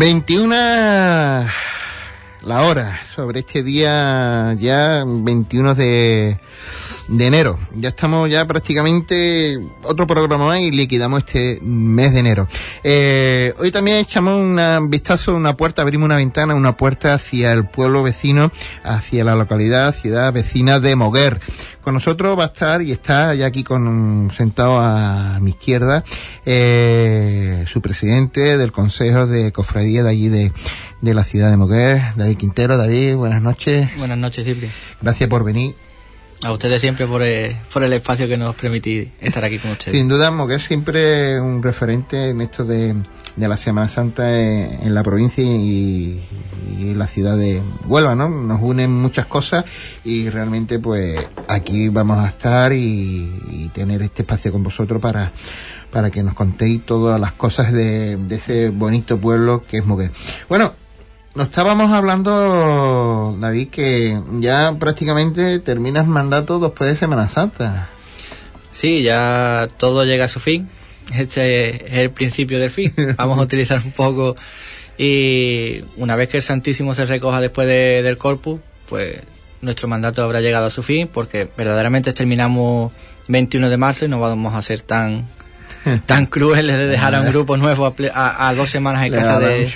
21 la hora sobre este día ya 21 de de enero. Ya estamos ya prácticamente otro programa más y liquidamos este mes de enero. Eh, hoy también echamos un vistazo, una puerta, abrimos una ventana, una puerta hacia el pueblo vecino, hacia la localidad, ciudad vecina de Moguer. Con nosotros va a estar y está ya aquí con sentado a mi izquierda eh, su presidente del Consejo de Cofradía de allí de, de la ciudad de Moguer, David Quintero. David, buenas noches. Buenas noches, Silvia. Gracias por venir. A ustedes siempre por el, por el espacio que nos permitís estar aquí con ustedes. Sin duda, Moguer siempre un referente en esto de, la Semana Santa en, la provincia y, y, la ciudad de Huelva, ¿no? Nos unen muchas cosas y realmente pues aquí vamos a estar y, y tener este espacio con vosotros para para que nos contéis todas las cosas de, de ese bonito pueblo que es Moguer. Bueno, nos estábamos hablando, David, que ya prácticamente terminas mandato después de Semana Santa. Sí, ya todo llega a su fin. Este es el principio del fin. Vamos a utilizar un poco. Y una vez que el Santísimo se recoja después de, del Corpus, pues nuestro mandato habrá llegado a su fin, porque verdaderamente terminamos 21 de marzo y no vamos a ser tan tan crueles de dejar a un grupo nuevo a, a, dos semanas en casa de,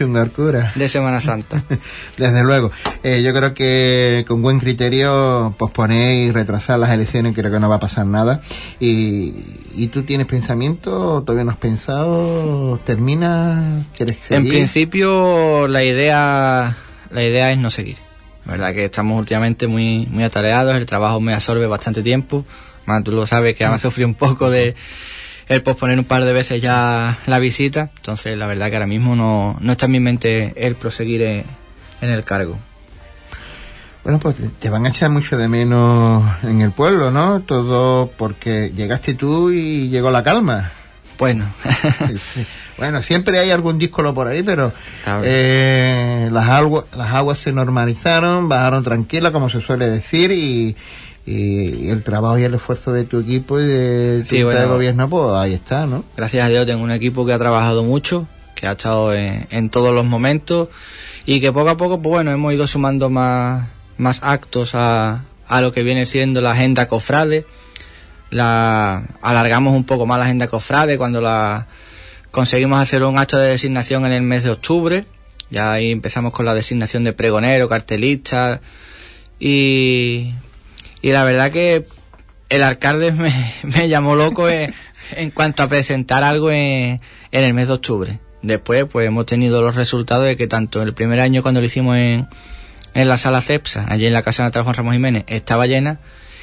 de Semana Santa. Desde luego. Eh, yo creo que con buen criterio posponer y retrasar las elecciones creo que no va a pasar nada. Y, ¿y tú tienes pensamiento? ¿Todavía no has pensado? ¿Termina? ¿Quieres seguir? En principio la idea, la idea es no seguir. La verdad que estamos últimamente muy, muy atareados, el trabajo me absorbe bastante tiempo. Tú lo sabes que además sufrí un poco de el posponer un par de veces ya la visita. Entonces, la verdad que ahora mismo no, no está en mi mente el proseguir en, en, el cargo. Bueno, pues te van a echar mucho de menos en el pueblo, ¿no? Todo porque llegaste tú y llegó la calma. Bueno. Bueno, siempre hay algún díscolo por ahí, pero eh, las, aguas, las aguas se normalizaron, bajaron tranquilas, como se suele decir, y, y el trabajo y el esfuerzo de tu equipo y de tu sí, bueno, gobierno, pues ahí está, ¿no? Gracias a Dios tengo un equipo que ha trabajado mucho, que ha estado en, en, todos los momentos y que poco a poco, pues bueno, hemos ido sumando más, más actos a, a lo que viene siendo la agenda cofrade. La, alargamos un poco más la agenda cofrade cuando la conseguimos hacer un acto de designación en el mes de octubre. Ya ahí empezamos con la designación de pregonero, cartelista y y la verdad que el alcalde me, me llamó loco en, cuanto a presentar algo en, en, el mes de octubre. Después, pues hemos tenido los resultados de que tanto el primer año cuando lo hicimos en, en la sala CEPSA, allí en la casa natal Juan Ramón Jiménez, estaba llena,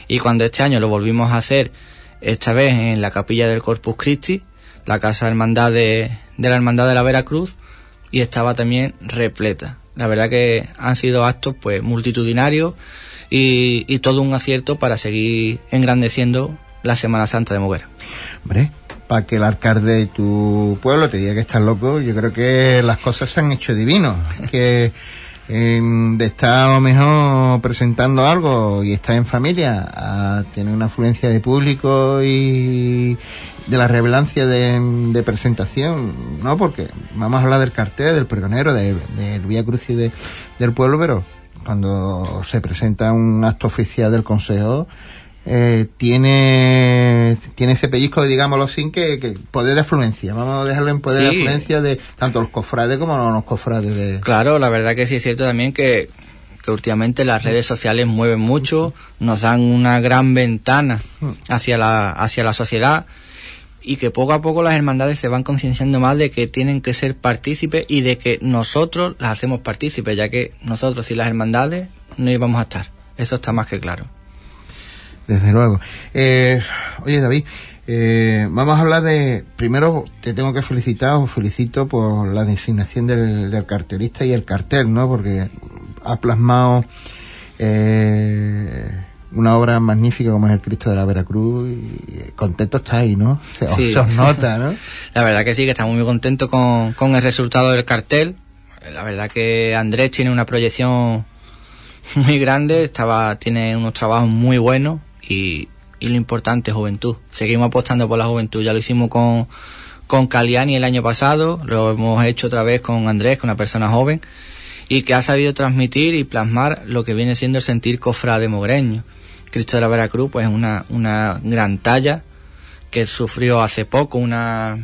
y cuando este año lo volvimos a hacer, esta vez en la capilla del Corpus Christi, la casa hermandad de, de la Hermandad de la Veracruz, y estaba también repleta. La verdad que han sido actos pues multitudinarios, y, y, todo un acierto para seguir engrandeciendo la Semana Santa de Moguera. Hombre, para que el alcalde de tu pueblo te diga que estás loco, yo creo que las cosas se han hecho divinos. que eh, de estar a lo mejor presentando algo y estar en familia a tener una afluencia de público y de la revelancia de, de, presentación, ¿no? Porque vamos a hablar del cartel, del pregonero, del de, de Vía Crucis de, del pueblo, pero cuando se presenta un acto oficial del Consejo, eh, tiene tiene ese pellizco, digámoslo sin que, que, poder de afluencia. Vamos a dejarlo en poder sí. de afluencia de tanto los cofrades como los cofrades. De... Claro, la verdad que sí es cierto también que, que últimamente las redes sociales mueven mucho, nos dan una gran ventana hacia la, hacia la sociedad y que poco a poco las hermandades se van concienciando más de que tienen que ser partícipes y de que nosotros las hacemos partícipes, ya que nosotros y las hermandades no íbamos a estar. Eso está más que claro. Desde luego. Eh, oye, David, eh, vamos a hablar de. Primero, te tengo que felicitar, os felicito por la designación del, del cartelista y el cartel, ¿no? Porque ha plasmado. Eh, una obra magnífica como es el Cristo de la Veracruz y contento estáis, ¿no? Se, sí. se os nota, ¿no? la verdad que sí, que estamos muy contentos con, con el resultado del cartel. La verdad que Andrés tiene una proyección muy grande, estaba, tiene unos trabajos muy buenos y, y lo importante, juventud. Seguimos apostando por la juventud, ya lo hicimos con, con Caliani el año pasado, lo hemos hecho otra vez con Andrés, con una persona joven, y que ha sabido transmitir y plasmar lo que viene siendo el sentir cofrade mogreño. Cristo de la Veracruz, pues es una, una gran talla que sufrió hace poco una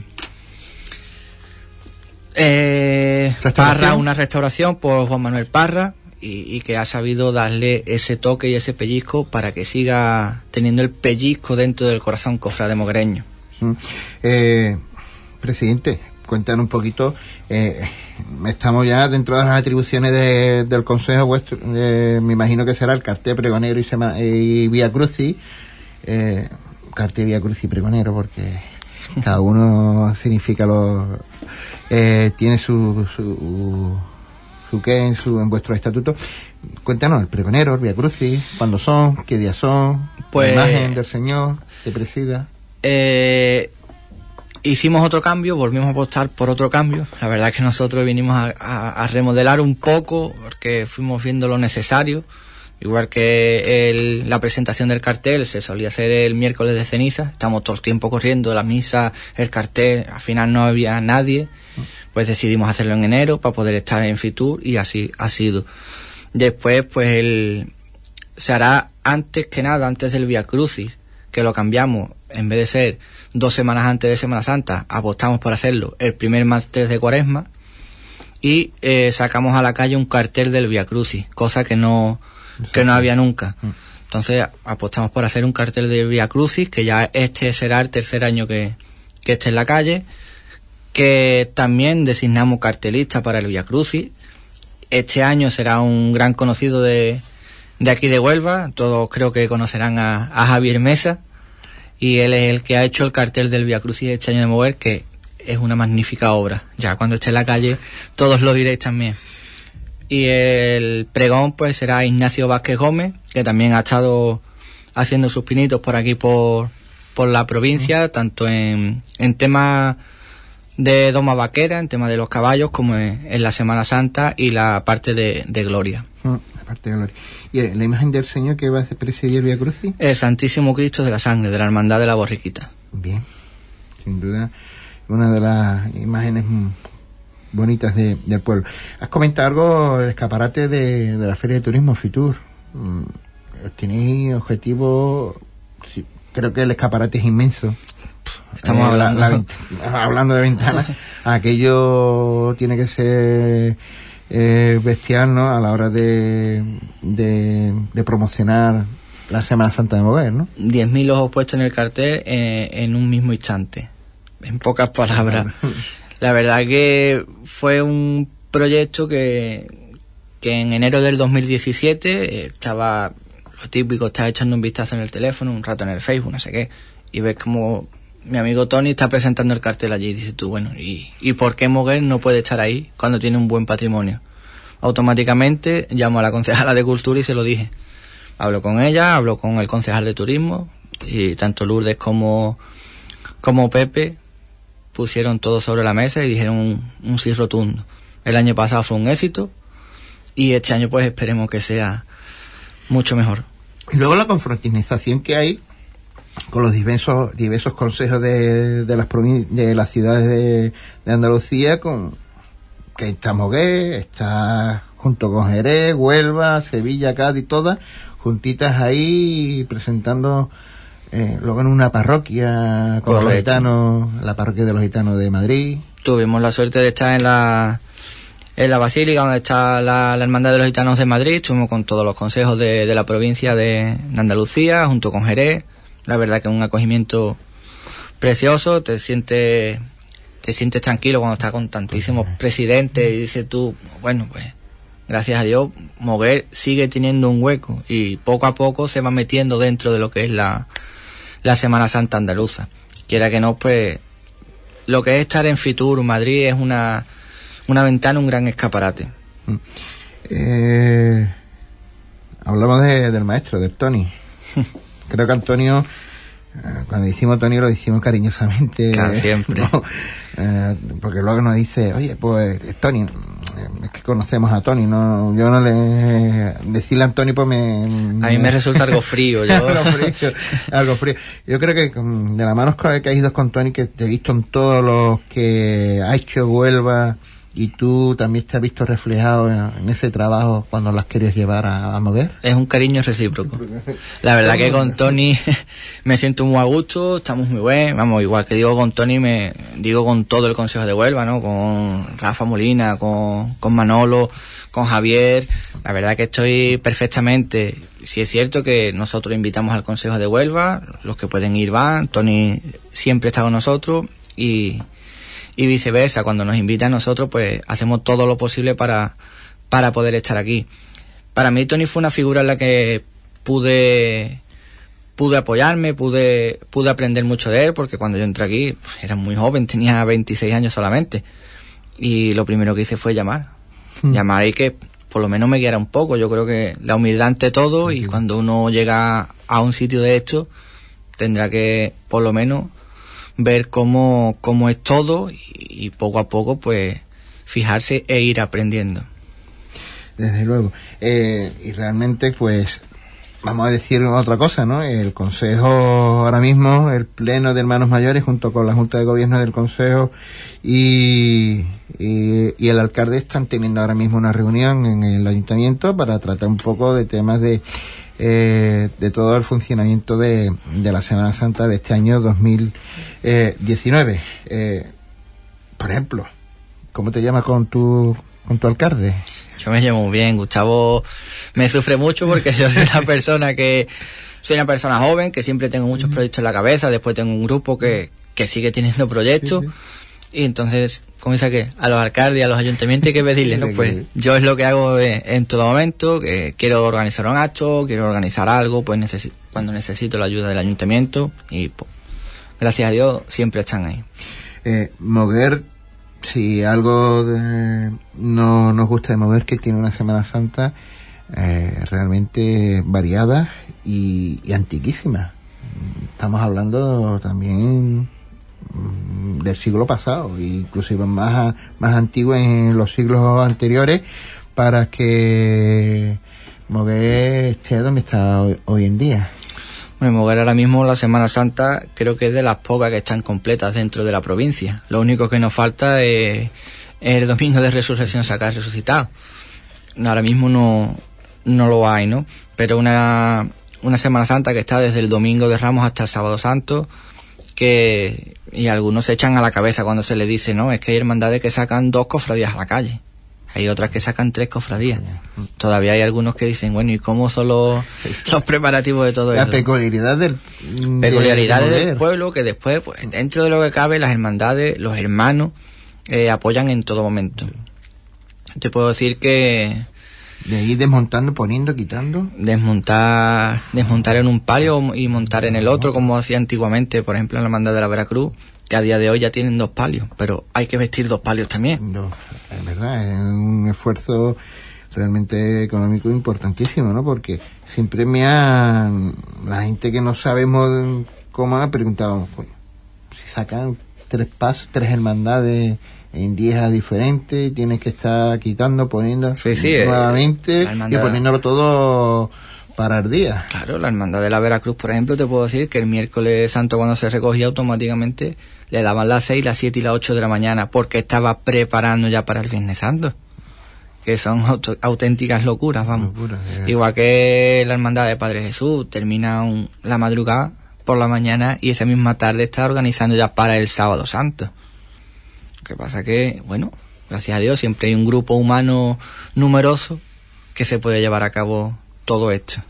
eh, Parra, una restauración por Juan Manuel Parra y, que ha sabido darle ese toque y ese pellizco para que siga teniendo el pellizco dentro del corazón cofrade mogreño. Mm. Eh, presidente, cuéntanos un poquito. Eh, estamos ya dentro de las atribuciones del Consejo vuestro. me imagino que será el cartel pregonero y, y Vía Crucis. Eh, cartel Vía Crucis y pregonero, porque cada uno significa lo. Eh, tiene su, su, su qué en, su, en vuestro estatuto. Cuéntanos, el pregonero, el Vía Crucis, cuándo son, qué días son, pues, la imagen del Señor que presida. Eh, hicimos otro cambio, volvimos a apostar por otro cambio. La verdad es que nosotros vinimos a, remodelar un poco porque fuimos viendo lo necesario. Igual que la presentación del cartel se solía hacer el miércoles de ceniza, estamos todo el tiempo corriendo, la misa, el cartel, al final no había nadie, pues decidimos hacerlo en enero para poder estar en Fitur y así ha sido. Después, pues el, se hará antes que nada, antes del Via Crucis, que lo cambiamos, en vez de ser dos semanas antes de Semana Santa, apostamos por hacerlo el primer martes de Cuaresma y eh, sacamos a la calle un cartel del Via Crucis, cosa que no, que no había nunca. Mm. Entonces apostamos por hacer un cartel del Via Crucis, que ya este será el tercer año que, que esté en la calle, que también designamos cartelista para el Via Crucis. Este año será un gran conocido de, de aquí de Huelva, todos creo que conocerán a, a Javier Mesa, y él es el que ha hecho el cartel del Via Crucis este año de mover, que es una magnífica obra. Ya cuando esté en la calle, todos lo diréis también. Y el pregón, pues será Ignacio Vázquez Gómez, que también ha estado haciendo sus pinitos por aquí, por, por la provincia, tanto en, en temas de Doma Vaquera, en tema de los caballos, como en, la Semana Santa y la parte de, de Gloria. la parte de Gloria. ¿Y la imagen del Señor que va a presidir Via Crucis? El Santísimo Cristo de la Sangre, de la Hermandad de la Borriquita. Bien, sin duda, una de las imágenes bonitas de, del pueblo. Has comentado algo, el escaparate de, la Feria de Turismo Fitur. Mm, ¿Tenéis objetivo? creo que el escaparate es inmenso. Estamos eh, hablando. hablando de ventanas. Aquello tiene que ser eh, bestial ¿no? a la hora de, de, promocionar la Semana Santa de Mover, ¿no? 10.000 ojos puestos en el cartel eh, en un mismo instante, en pocas palabras. la verdad que fue un proyecto que, que en enero del 2017 eh, estaba lo típico, estás echando un vistazo en el teléfono, un rato en el Facebook, no sé qué, y ves como mi amigo Tony está presentando el cartel allí y dices tú, bueno, ¿y, ¿y por qué Moguer no puede estar ahí cuando tiene un buen patrimonio? Automáticamente llamo a la concejala de Cultura y se lo dije. Hablo con ella, hablo con el concejal de Turismo y tanto Lourdes como, como Pepe pusieron todo sobre la mesa y dijeron un, un sí rotundo. El año pasado fue un éxito y este año pues esperemos que sea mucho mejor. Y luego la confraternización que hay con los diversos, diversos consejos de, de las de las ciudades de, de Andalucía, con que está Mogué, está junto con Jerez, Huelva, Sevilla, Cádiz, todas juntitas ahí presentando eh, luego en una parroquia con los gitanos, la parroquia de los gitanos de Madrid. Tuvimos la suerte de estar en la en la basílica donde está la, hermandad de los gitanos de Madrid, estuvimos con todos los consejos de, de la provincia de, de Andalucía, junto con Jerez, la verdad que es un acogimiento precioso, te sientes te sientes tranquilo cuando estás con tantísimos presidentes y dices tú, bueno, pues gracias a Dios, Moguer sigue teniendo un hueco y poco a poco se va metiendo dentro de lo que es la, la Semana Santa andaluza. Quiera que no, pues lo que es estar en Fitur, Madrid, es una, una ventana, un gran escaparate. Mm. Eh, hablamos del maestro, del Tony. creo que Antonio cuando decimos Tony lo decimos cariñosamente. siempre. Eh, porque luego nos dice, oye, pues Tony, es que conocemos a Tony, no, yo no le decirle a Tony pues me, a mí me resulta algo frío, yo. algo frío, Yo creo que de la mano que has ido con Tony, que te he visto en todos los que ha hecho Huelva y tú también te has visto reflejado en, ese trabajo cuando las querías llevar a, a Moguer. Es un cariño recíproco. La verdad que con Tony me siento muy a gusto, estamos muy bien, vamos, igual que digo con Tony, me digo con todo el Consejo de Huelva, ¿no? Con Rafa Molina, con, con Manolo, con Javier, la verdad que estoy perfectamente. Si es cierto que nosotros invitamos al Consejo de Huelva, los que pueden ir van, Tony siempre está con nosotros y y viceversa, cuando nos invita a nosotros, pues hacemos todo lo posible para, para poder estar aquí. Para mí Tony fue una figura en la que pude pude apoyarme, pude pude aprender mucho de él, porque cuando yo entré aquí pues, era muy joven, tenía 26 años solamente. Y lo primero que hice fue llamar. Hmm. Llamar y que por lo menos me guiara un poco. Yo creo que la humildad ante todo y cuando uno llega a un sitio de esto, tendrá que por lo menos ver cómo, cómo es todo y, poco a poco pues fijarse e ir aprendiendo. Desde luego. Eh, y realmente pues vamos a decir otra cosa, ¿no? El Consejo ahora mismo, el Pleno de Hermanos Mayores, junto con la Junta de Gobierno del Consejo y, y, el alcalde están teniendo ahora mismo una reunión en el ayuntamiento para tratar un poco de temas de eh, de todo el funcionamiento de, de, la Semana Santa de este año 2019. Eh, por ejemplo, ¿cómo te llamas con tu, con tu alcalde? Yo me llamo muy bien, Gustavo me sufre mucho porque yo soy una persona que soy una persona joven, que siempre tengo muchos proyectos en la cabeza, después tengo un grupo que, que sigue teniendo proyectos. Y entonces, ¿cómo dice que A los alcaldes, a los ayuntamientos hay que pedirles, ¿no? Pues yo es lo que hago en todo momento, que quiero organizar un acto, quiero organizar algo, pues necesito, cuando necesito la ayuda del ayuntamiento y pues, gracias a Dios siempre están ahí. Eh, Moguer, si algo no nos gusta de Moguer, que tiene una Semana Santa eh, realmente variada y, y antiquísima. Estamos hablando también del siglo pasado, inclusive más, más antiguo en los siglos anteriores, para que Moguer esté donde está hoy, en día. Bueno, Moguer ahora mismo la Semana Santa creo que es de las pocas que están completas dentro de la provincia. Lo único que nos falta es el domingo de resurrección sacar resucitado. Ahora mismo no, no lo hay, ¿no? Pero una, una Semana Santa que está desde el domingo de Ramos hasta el sábado santo, que y algunos se echan a la cabeza cuando se le dice, no, es que hay hermandades que sacan dos cofradías a la calle. Hay otras que sacan tres cofradías. Todavía hay algunos que dicen, bueno, ¿y cómo son los, preparativos de todo eso? La peculiaridad del... Peculiaridades del pueblo que después, pues, dentro de lo que cabe, las hermandades, los hermanos, eh, apoyan en todo momento. Te puedo decir que de ir desmontando, poniendo, quitando. Desmontar, desmontar en un palio y montar en el otro, como hacía antiguamente, por ejemplo, en la hermandad de la Veracruz, que a día de hoy ya tienen dos palios, pero hay que vestir dos palios también. No, es verdad, es un esfuerzo realmente económico importantísimo, ¿no? Porque siempre me han, la gente que no sabemos cómo ha preguntado, si sacan tres pasos, tres hermandades en días diferentes, tienes que estar quitando, poniendo eh, nuevamente y poniéndolo todo para el día. Claro, la hermandad de la Veracruz, por ejemplo, te puedo decir que el miércoles santo cuando se recogía automáticamente le daban las 6, las 7 y las 8 de la mañana porque estaba preparando ya para el Viernes Santo. Que son auténticas locuras, vamos. Igual que la hermandad de Padre Jesús termina la madrugada por la mañana y esa misma tarde está organizando ya para el sábado santo que pasa que, bueno, gracias a Dios siempre hay un grupo humano numeroso que se puede llevar a cabo todo esto.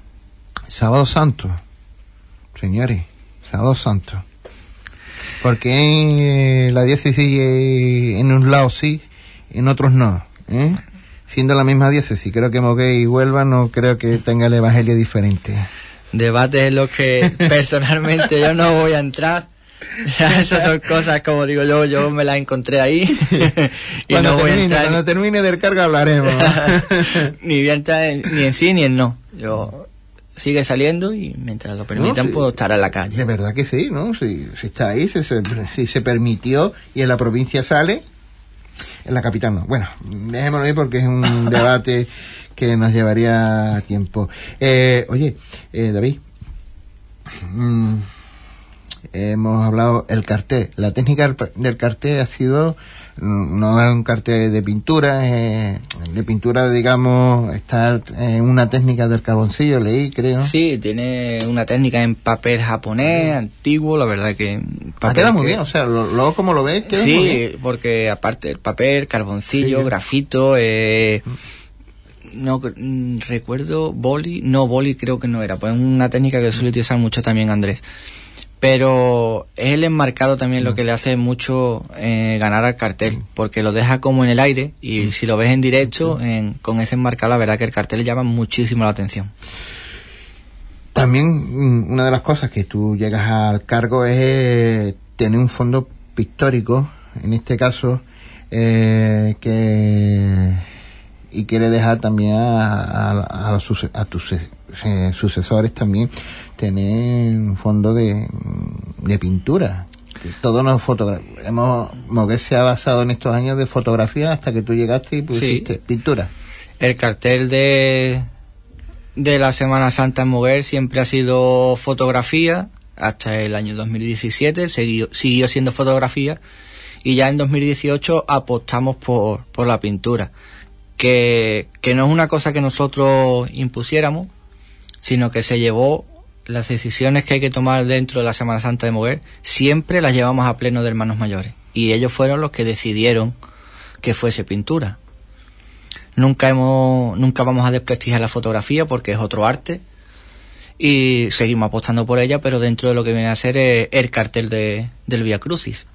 Sábado Santo, señores, Sábado Santo. Porque en la diócesis en un lado sí, en otros no. ¿eh? Siendo la misma diócesis, creo que Mogué y Huelva no creo que tenga el evangelio diferente. Debate en los que personalmente yo no voy a entrar esas son cosas, como digo yo, yo me las encontré ahí. y cuando, no voy termine, a cuando termine del carga hablaremos. ni, bien ni en sí ni en no. Yo sigue saliendo y mientras lo permitan, pues estará en la calle. De verdad que sí, ¿no? Si, si está ahí, si se, si se permitió y en la provincia sale, en la capital no. Bueno, dejémoslo ahí porque es un debate que nos llevaría tiempo. Eh, oye, eh, David, mm, hemos hablado el cartel. La técnica del cartel ha sido mm, no es un cartel de pintura, eh, de pintura, digamos, está en una técnica del carboncillo, leí, creo. Sí, tiene una técnica en papel japonés, antiguo, la verdad que... Ah, queda muy bien, o sea, luego como lo ves, queda sí, muy bien. porque aparte el papel, carboncillo, grafito, eh, no mm, recuerdo, boli, no, boli creo que no era, pues es una técnica que suele utilizar mucho también Andrés pero es el enmarcado también lo mm. que le hace mucho eh, ganar al cartel, mm. porque lo deja como en el aire y mm. si lo ves en directo, con ese enmarcado, la verdad que el cartel llama muchísimo la atención. También una de las cosas que tú llegas al cargo es eh, tener un fondo pictórico, en este caso, eh, que y quiere dejar también a, a, a, a tus sucesores también tener un fondo de, de pintura. Todo nos hemos Moguer se ha basado en estos años de fotografía hasta que tú llegaste y pusiste pintura. El cartel de de la Semana Santa en Moguer siempre ha sido fotografía hasta el año 2017 siguió, siguió siendo fotografía y ya en 2018 apostamos por, por la pintura que, que no es una cosa que nosotros impusiéramos sino que se llevó las decisiones que hay que tomar dentro de la Semana Santa de Moguer, siempre las llevamos a pleno de hermanos mayores. Y ellos fueron los que decidieron que fuese pintura. Nunca hemos, nunca vamos a desprestigiar la fotografía porque es otro arte y seguimos apostando por ella, pero dentro de lo que viene a ser el cartel de, del Via Crucis.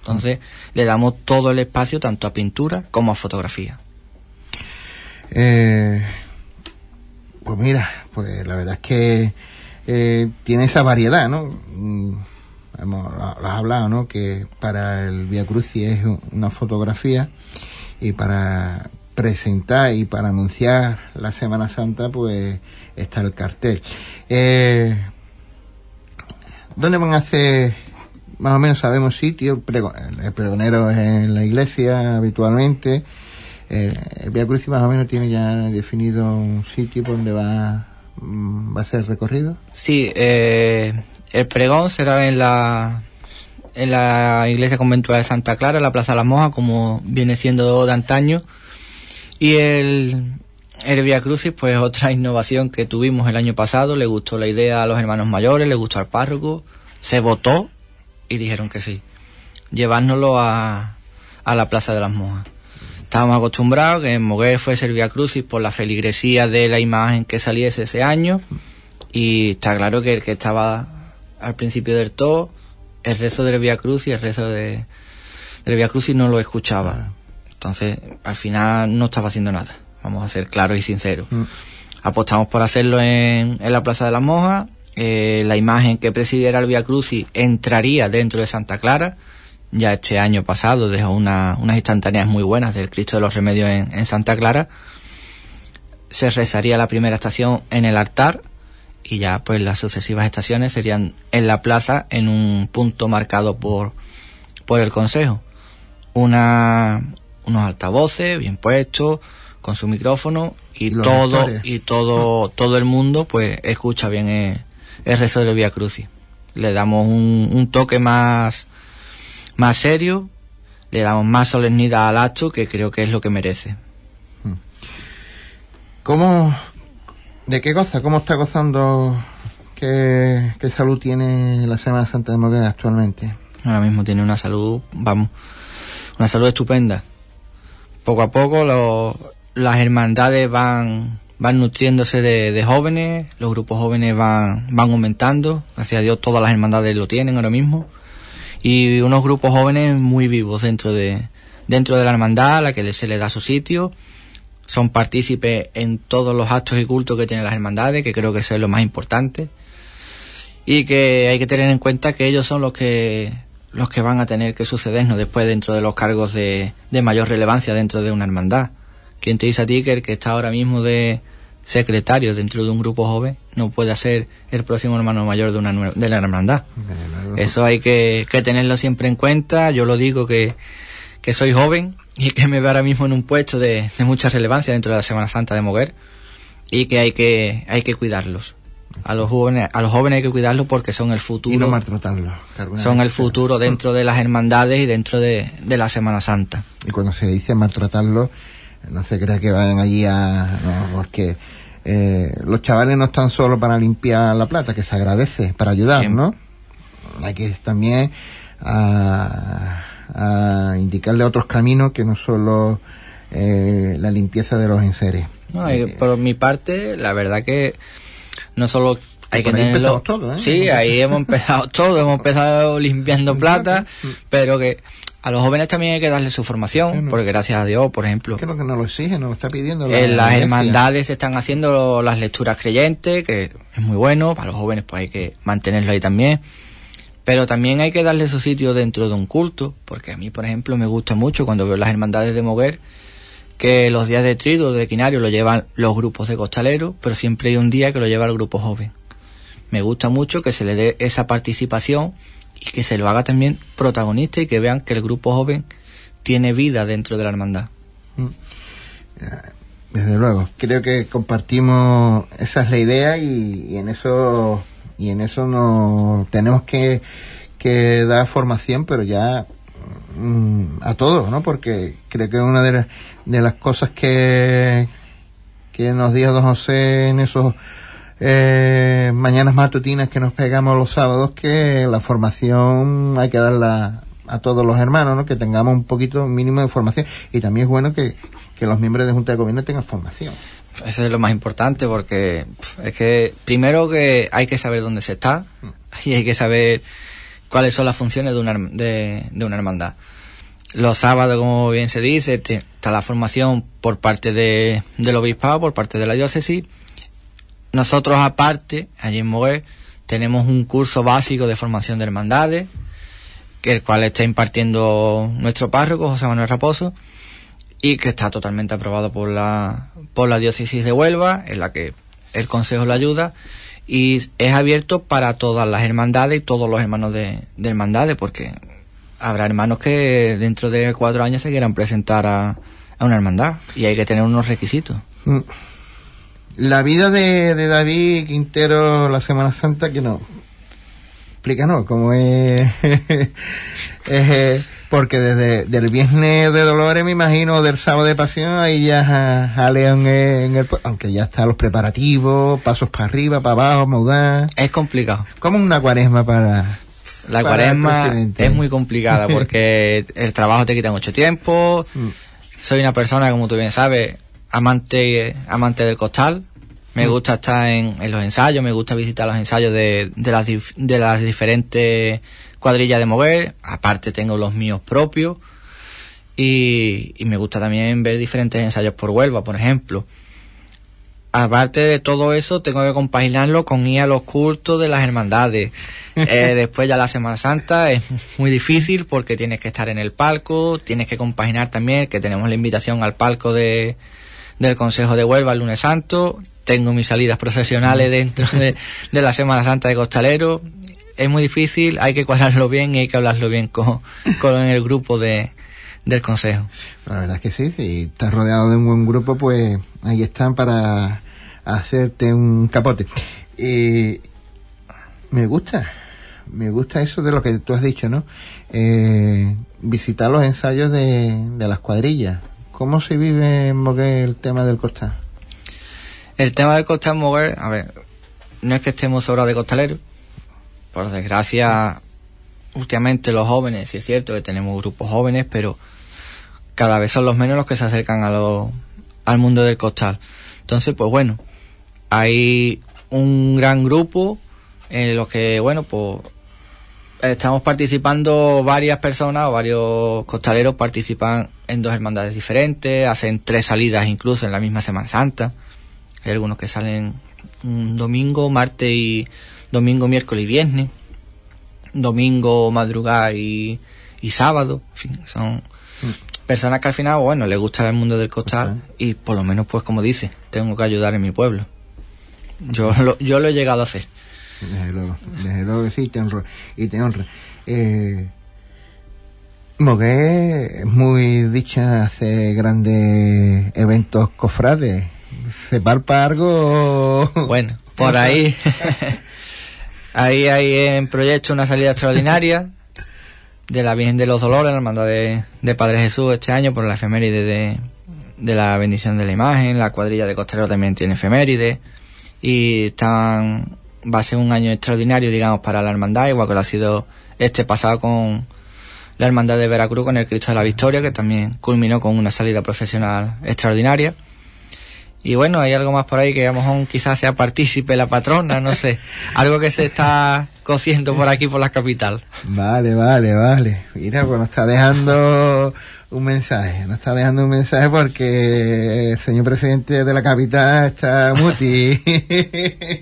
Entonces, le damos todo el espacio tanto a pintura como a fotografía. Eh, pues mira, pues la verdad es que eh, tiene esa variedad, ¿no? Mm, hemos, lo, has hablado, ¿no? Que para el Via Crucis es una fotografía y para presentar y para anunciar la Semana Santa, pues está el cartel. Eh, ¿Dónde van a hacer? Más o menos sabemos sitio, el pregonero es en la iglesia habitualmente. Eh, el Via Crucis más o menos tiene ya definido un sitio donde va Mm, va a ser recorrido? Sí, eh, el pregón será en la en la iglesia conventual de Santa Clara, en la Plaza de las Mojas, como viene siendo de antaño. Y el, el Via Crucis, pues otra innovación que tuvimos el año pasado, le gustó la idea a los hermanos mayores, le gustó al párroco, se votó y dijeron que sí. Llevárnoslo a, a la Plaza de las Mojas estábamos acostumbrados que en Moguer fue Servia Crucis por la feligresía de la imagen que saliese ese año. Y está claro que el que estaba al principio del todo el rezo del Via Cruz y el rezo de, del Via Crucis no lo escuchaba. Entonces al final no estaba haciendo nada vamos a ser claros y sinceros. Mm. apostamos por hacerlo en, en, la Plaza de las Mojas eh, la imagen que presidiera el Via Crucis entraría dentro de Santa Clara ya este año pasado dejó una, unas instantáneas muy buenas del Cristo de los Remedios en, Santa Clara. Se rezaría la primera estación en el altar y ya pues las sucesivas estaciones serían en la plaza en un punto marcado por, por el Consejo. Una, unos altavoces bien puestos, con su micrófono y todo, y todo, todo el mundo pues escucha bien el, el rezo del Vía Crucis. Le damos un, un toque más, más serio, le damos más solemnidad al acto, que creo que es lo que merece. ¿Cómo, de qué goza? ¿Cómo está gozando? ¿Qué, qué salud tiene la Semana Santa de Moguer actualmente? Ahora mismo tiene una salud, vamos, una salud estupenda. Poco a poco las hermandades van van nutriéndose de, de, jóvenes, los grupos jóvenes van, van aumentando, gracias a Dios todas las hermandades lo tienen ahora mismo y unos grupos jóvenes muy vivos dentro de, dentro de la hermandad, a la que se les da su sitio. Son partícipes en todos los actos y cultos que tienen las hermandades, que creo que eso es lo más importante. Y que hay que tener en cuenta que ellos son los que los que van a tener que sucedernos después dentro de los cargos de, de mayor relevancia dentro de una hermandad. ¿Quién te dice a ti que el que está ahora mismo de, secretario dentro de un grupo joven no puede ser el próximo hermano mayor de, una, de la hermandad. Eso hay que, que, tenerlo siempre en cuenta. Yo lo digo que, que soy joven y que me veo ahora mismo en un puesto de, de, mucha relevancia dentro de la Semana Santa de Moguer y que hay que, hay que cuidarlos. A los jóvenes, a los jóvenes hay que cuidarlos porque son el futuro. Y no maltratarlos. Son el futuro dentro de las hermandades y dentro de, de la Semana Santa. Y cuando se dice maltratarlos, no se crea que vayan allí a... No, porque eh, los chavales no están solo para limpiar la plata, que se agradece, para ayudar, ¿no? Hay que también a, a, indicarle otros caminos que no solo eh, la limpieza de los enseres. No, y por mi parte, la verdad que no solo hay que tenerlo. Todo, ¿eh? Sí, ahí hemos empezado todo, hemos empezado limpiando plata, pero que a los jóvenes también hay que darle su formación, porque gracias a Dios, por ejemplo. ¿Qué es lo que nos lo exige? Nos lo está pidiendo. La en las hermandades se están haciendo las lecturas creyentes, que es muy bueno, para los jóvenes pues hay que mantenerlo ahí también. Pero también hay que darle su sitio dentro de un culto, porque a mí, por ejemplo, me gusta mucho cuando veo las hermandades de Moguer, que los días de trido, de quinario, lo llevan los grupos de costaleros, pero siempre hay un día que lo lleva el grupo joven. Me gusta mucho que se le dé esa participación que se lo haga también protagonista y que vean que el grupo joven tiene vida dentro de la hermandad. Desde luego, creo que compartimos esa es la idea y, en eso y en eso no tenemos que, que dar formación, pero ya mm, a todos, ¿no? Porque creo que una de, las, de las cosas que que nos dijo don José en esos eh, mañanas matutinas que nos pegamos los sábados que la formación hay que darla a todos los hermanos, ¿no? Que tengamos un poquito mínimo de formación y también es bueno que, que los miembros de Junta de Gobierno tengan formación. Eso es lo más importante porque es que primero que hay que saber dónde se está y hay que saber cuáles son las funciones de una, de, de una hermandad. Los sábados, como bien se dice, está la formación por parte de, del obispado, por parte de la diócesis nosotros aparte, allí en Moguer, tenemos un curso básico de formación de hermandades, que el cual está impartiendo nuestro párroco, José Manuel Raposo, y que está totalmente aprobado por la, por la diócesis de Huelva, en la que el consejo lo ayuda, y es abierto para todas las hermandades y todos los hermanos de, de hermandades, porque habrá hermanos que dentro de cuatro años se quieran presentar a, a una hermandad, y hay que tener unos requisitos. Mm. La vida de, de, David Quintero la Semana Santa, que no. Explícanos cómo es. es porque desde del viernes de Dolores, me imagino, del sábado de Pasión, ahí ya a, León en el. Aunque ya están los preparativos, pasos para arriba, para abajo, mudar. Es complicado. Como una cuaresma para. La para cuaresma es muy complicada porque el trabajo te quita mucho tiempo. Mm. Soy una persona, como tú bien sabes, amante, amante del costal. Me gusta estar en, en, los ensayos, me gusta visitar los ensayos de, de, las, de las diferentes cuadrillas de mover. Aparte tengo los míos propios. Y, y me gusta también ver diferentes ensayos por Huelva, por ejemplo. Aparte de todo eso, tengo que compaginarlo con ir a los cultos de las hermandades. eh, después ya la Semana Santa es muy difícil porque tienes que estar en el palco, tienes que compaginar también que tenemos la invitación al palco de, del Consejo de Huelva el lunes santo, tengo mis salidas procesionales dentro de, de, la Semana Santa de Costalero. Es muy difícil, hay que cuadrarlo bien y hay que hablarlo bien con, con el grupo de, del Consejo. La verdad es que sí, si estás rodeado de un buen grupo, pues ahí están para hacerte un capote. Y me gusta, me gusta eso de lo que tú has dicho, ¿no? Eh, visitar los ensayos de, de las cuadrillas. ¿Cómo se vive en Moguer el tema del costal? El tema del costal Moguer, a ver, no es que estemos sobra de costaleros. Por desgracia, últimamente los jóvenes, sí es cierto que tenemos grupos jóvenes, pero cada vez son los menos los que se acercan a lo, al mundo del costal. Entonces, pues bueno, hay un gran grupo en los que, bueno, pues estamos participando varias personas o varios costaleros participan en dos hermandades diferentes, hacen tres salidas incluso en la misma Semana Santa. Hay algunos que salen domingo, martes y domingo, miércoles y viernes, domingo, madrugada y, y sábado. En fin, son personas que al final, bueno, les gusta el mundo del costal y por lo menos, pues como dice, tengo que ayudar en mi pueblo. Yo lo, yo lo he llegado a hacer. Desde luego, desde luego que sí, te honro, y te honra. Eh, Mogué es muy dicha hace grandes eventos cofrades. ¿Se palpa algo? Bueno, por ahí. ahí hay en proyecto una salida extraordinaria de la Virgen de los Dolores, la hermandad de, de Padre Jesús este año por la efeméride de, de la bendición de la imagen. La cuadrilla de Costero también tiene efeméride. Y están, va a ser un año extraordinario, digamos, para la hermandad, igual que lo ha sido este pasado con la Hermandad de Veracruz con el Cristo de la Victoria, que también culminó con una salida profesional extraordinaria. Y bueno, hay algo más por ahí que a lo mejor quizás sea partícipe la patrona, no sé. algo que se está cociendo por aquí, por la capital. Vale, vale, vale. Mira, pues nos está dejando un mensaje, nos está dejando un mensaje porque el señor presidente de la capital está muti.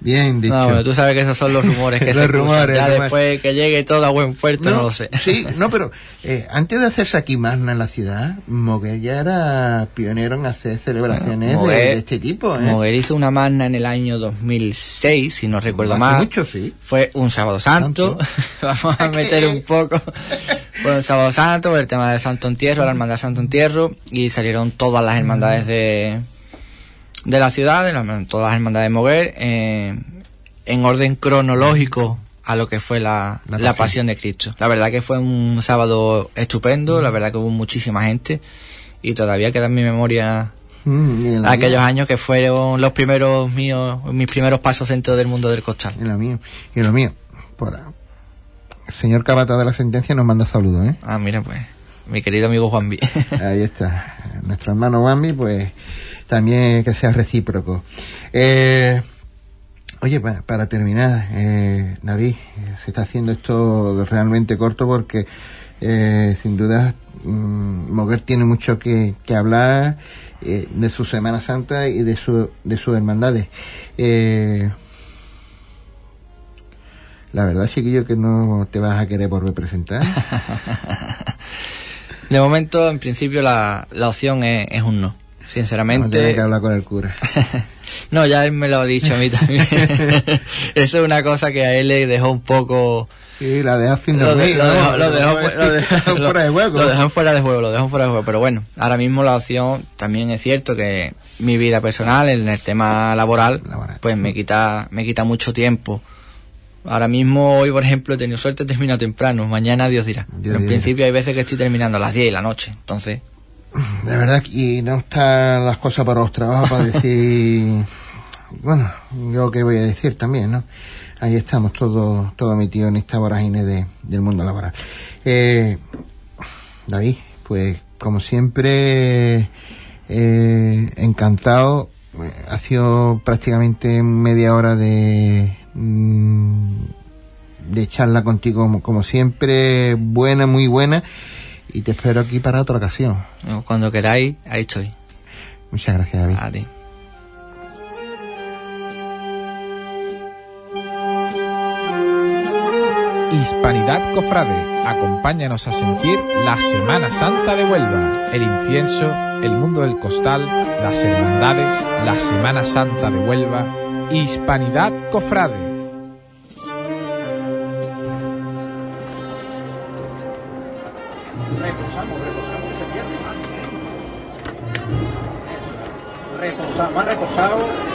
Bien dicho. No, tú sabes que esos son los rumores que Los se rumores. Ya rumores. después que llegue todo a buen puerto, no, lo sé. Sí, no, pero eh, antes de hacerse aquí magna en la ciudad, Moguer ya era pionero en hacer celebraciones Bueno, de, Moguer- de este tipo. ¿eh? Moguer hizo una magna en el año 2006, si no recuerdo Hace mal. mucho, sí. Fue un sábado santo. Vamos a meter un poco. Fue un sábado santo el tema del Santo Entierro, la hermandad Santo Entierro. Y salieron todas las hermandades de, de la ciudad, de la- todas las hermandades de Moguer, eh, en orden cronológico a lo que fue la, La la pasión. de Cristo. La verdad que fue un sábado estupendo, la verdad que hubo muchísima gente. Y todavía queda en mi memoria Mm, y aquellos mía, años que fueron los primeros míos, mis primeros pasos dentro del mundo del costal. En lo mío. Y lo mío. Por, el señor Cabata de la sentencia nos manda saludos, ¿eh? Ah, mira, pues, mi querido amigo Juan B. Ahí está. Nuestro hermano Bambi, pues también que sea recíproco. Eh, oye, pa- para terminar, eh, David, se está haciendo esto realmente corto porque eh, sin duda mm, Moguer tiene mucho que, que hablar eh, de su Semana Santa y de, su, de sus hermandades. Eh, la verdad, chiquillo, que no te vas a querer volver a presentar. De momento, en principio, la, la opción es, es un no. Vamos a Sinceramente. que hablar con el cura. no, ya él me lo ha dicho a mí también. Eso es una cosa que a él le dejó un poco. Sí, la de sin Lo, de- dormir, lo ¿no? dejó, lo dejó fu- lo dejó- fuera de juego. Lo dejó fuera de juego, lo dejó fuera de juego. Pero bueno, ahora mismo la opción también es cierto que mi vida personal, en el tema laboral, Laboral. pues me quita, me quita mucho tiempo. Ahora mismo, hoy por ejemplo, he tenido suerte, termino temprano. Mañana Dios dirá. Dios Pero en dirá. principio hay veces que estoy terminando a las 10 de la noche. Entonces, De verdad, y no están las cosas para los trabajos para decir. bueno, yo qué voy a decir también, ¿no? Ahí estamos todos todo metidos en esta vorágine de, del mundo laboral. Eh, David, pues como siempre, eh, encantado. Ha sido prácticamente media hora de, de charla contigo como, como siempre, buena, muy buena. Y te espero aquí para otra ocasión. cuando queráis, ahí estoy. Muchas gracias, David. A ti. Hispanidad Cofrade, acompáñanos a sentir la Semana Santa de Huelva, el incienso, el mundo del costal, las hermandades, la Semana Santa de Huelva, Hispanidad Cofrade. Más reposado.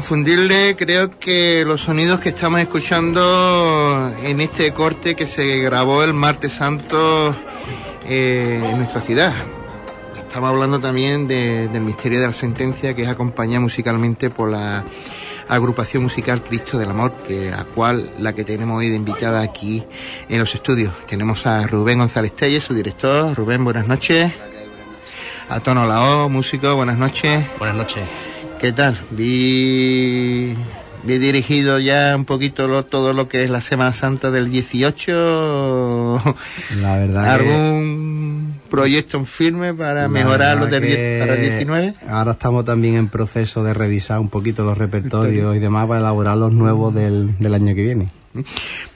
Inconfundible, creo que los sonidos que estamos escuchando en este corte que se grabó el martes santo eh, en nuestra ciudad. Estamos hablando también de- del misterio de la sentencia que es acompañada musicalmente por la agrupación musical Cristo del Amor, que a cual la que tenemos hoy de invitada aquí en los estudios. Tenemos a Rubén González Telles, su director. Rubén, buenas noches. A Tono Lao, músico, buenas noches. Buenas noches. ¿Qué tal? Vi, vi dirigido ya un poquito lo- todo lo que es la Semana Santa del 18. La verdad que- ¿Algún proyecto en firme para mejorar lo verdad del 10 que para el 19? Ahora estamos también en proceso de revisar un poquito los repertorios y demás para elaborar los nuevos del, del año que viene.